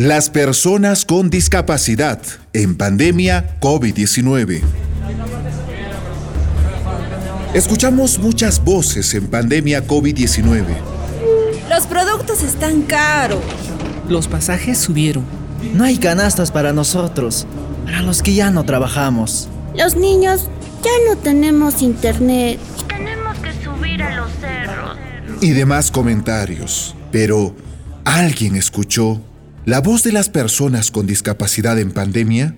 Las personas con discapacidad en pandemia COVID-19. Escuchamos muchas voces en pandemia COVID-19. Los productos están caros. Los pasajes subieron. No hay canastas para nosotros, para los que ya no trabajamos. Los niños ya no tenemos internet. Tenemos que subir a los cerros. Y demás comentarios. Pero, ¿alguien escuchó la voz de las personas con discapacidad en pandemia?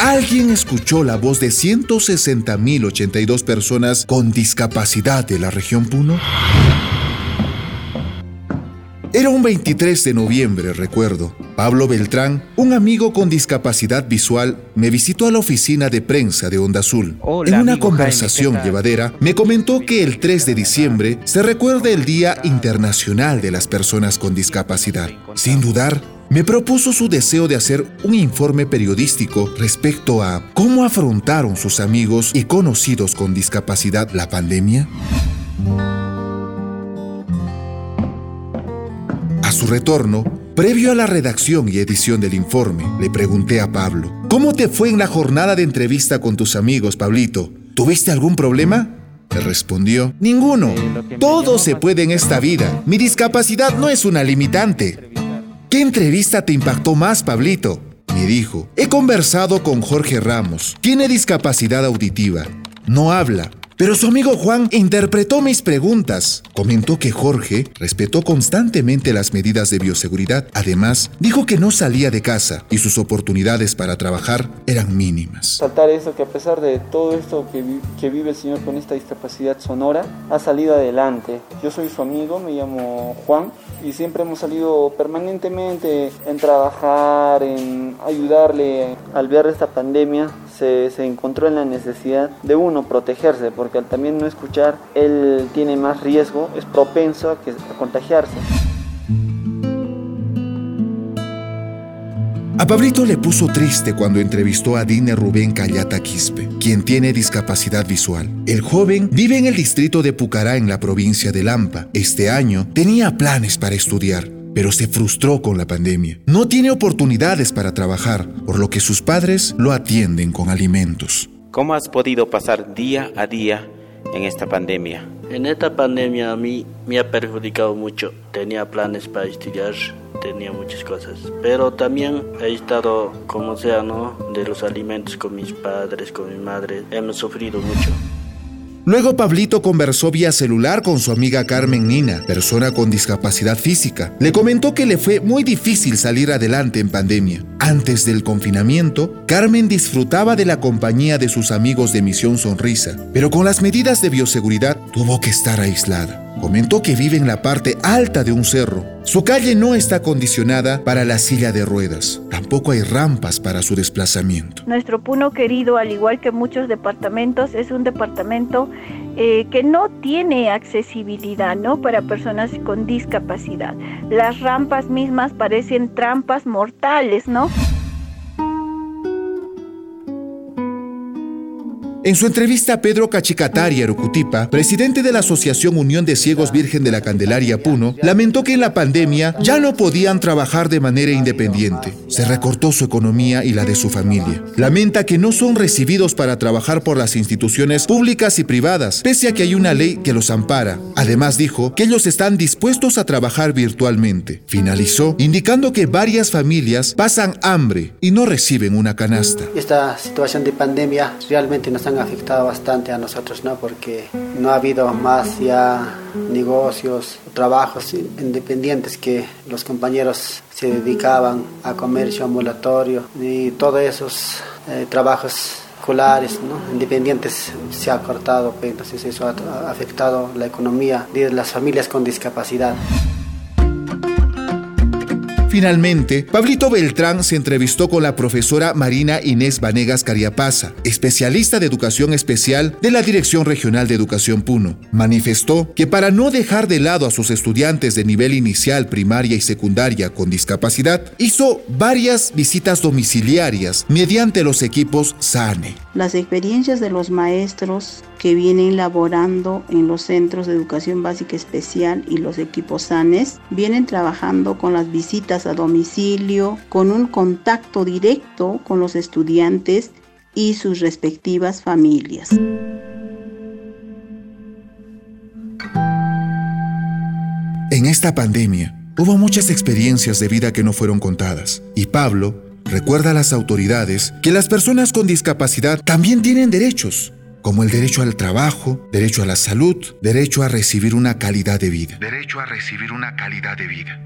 ¿Alguien escuchó la voz de 160.082 personas con discapacidad de la región Puno? Era un 23 de noviembre, recuerdo. Pablo Beltrán, un amigo con discapacidad visual, me visitó a la oficina de prensa de Onda Azul. en una conversación llevadera, me comentó que el 3 de diciembre se recuerda el Día Internacional de las Personas con Discapacidad. Sin dudar, me propuso su deseo de hacer un informe periodístico respecto a cómo afrontaron sus amigos y conocidos con discapacidad la pandemia. Su retorno, previo a la redacción y edición del informe, le pregunté a Pablo, ¿cómo te fue en la jornada de entrevista con tus amigos, Pablito? ¿Tuviste algún problema? Me respondió, ninguno. Todo se puede en esta vida. Mi discapacidad no es una limitante. ¿Qué entrevista te impactó más, Pablito? Me dijo, he conversado con Jorge Ramos. Tiene discapacidad auditiva. No habla, pero su amigo Juan interpretó mis preguntas. Comentó que Jorge respetó constantemente las medidas de bioseguridad. Además, dijo que no salía de casa y sus oportunidades para trabajar eran mínimas. Saltar eso que a pesar de todo esto que, que vive el señor con esta discapacidad sonora, ha salido adelante. Yo soy su amigo, me llamo Juan y siempre hemos salido permanentemente en trabajar, en ayudarle al ver esta pandemia se, encontró en la necesidad de uno protegerse, porque al también no escuchar, él tiene más riesgo, es propenso a contagiarse. A Pablito le puso triste cuando entrevistó a Dine Rubén Callata Quispe, quien tiene discapacidad visual. El joven vive en el distrito de Pucará en la provincia de Lampa. Este año tenía planes para estudiar, pero se frustró con la pandemia. No tiene oportunidades para trabajar, por lo que sus padres lo atienden con alimentos. ¿Cómo has podido pasar día a día en esta pandemia? En esta pandemia a mí me ha perjudicado mucho. Tenía planes para estudiar, tenía muchas cosas, pero también he estado como sea, ¿no? De los alimentos con mis padres, con mi madre. Hemos sufrido mucho. Luego Pablito conversó vía celular con su amiga Carmen Nina, persona con discapacidad física. Le comentó que le fue muy difícil salir adelante en pandemia. Antes del confinamiento, Carmen disfrutaba de la compañía de sus amigos de Misión Sonrisa, pero con las medidas de bioseguridad tuvo que estar aislada. Comentó que vive en la parte alta de un cerro. Su calle no está condicionada para la silla de ruedas. Tampoco hay rampas para su desplazamiento. Nuestro Puno querido, al igual que muchos departamentos, es un departamento eh, que no tiene accesibilidad ¿no? para personas con discapacidad. Las rampas mismas parecen trampas mortales, ¿no? En su entrevista Pedro Cachicatari Arucutipa, presidente de la Asociación Unión de Ciegos Virgen de la Candelaria Puno, lamentó que en la pandemia ya no podían trabajar de manera independiente. Se recortó su economía y la de su familia. Lamenta que no son recibidos para trabajar por las instituciones públicas y privadas, pese a que hay una ley que los ampara. Además dijo que ellos están dispuestos a trabajar virtualmente. Finalizó indicando que varias familias pasan hambre y no reciben una canasta. Esta situación de pandemia realmente nos han afectado bastante a nosotros, ¿no? Porque no ha habido más ya negocios, trabajos independientes que los compañeros se dedicaban a comercio ambulatorio y todos esos eh, trabajos escolares, ¿no? independientes se ha cortado, pues, entonces eso ha afectado la economía de las familias con discapacidad. Finalmente, Pablito Beltrán se entrevistó con la profesora Marina Inés Vanegas Cariapasa, especialista de educación especial de la Dirección Regional de Educación Puno. Manifestó que para no dejar de lado a sus estudiantes de nivel inicial, primaria y secundaria con discapacidad, hizo varias visitas domiciliarias mediante los equipos SANE. las experiencias de los maestros que vienen laborando en los centros de educación básica especial y los equipos SANES, vienen trabajando con las visitas a domicilio, con un contacto directo con los estudiantes y sus respectivas familias. En esta pandemia hubo muchas experiencias de vida que no fueron contadas y Pablo recuerda a las autoridades que las personas con discapacidad también tienen derechos, como el derecho al trabajo, derecho a la salud, derecho a recibir una calidad de vida. Derecho a recibir una calidad de vida.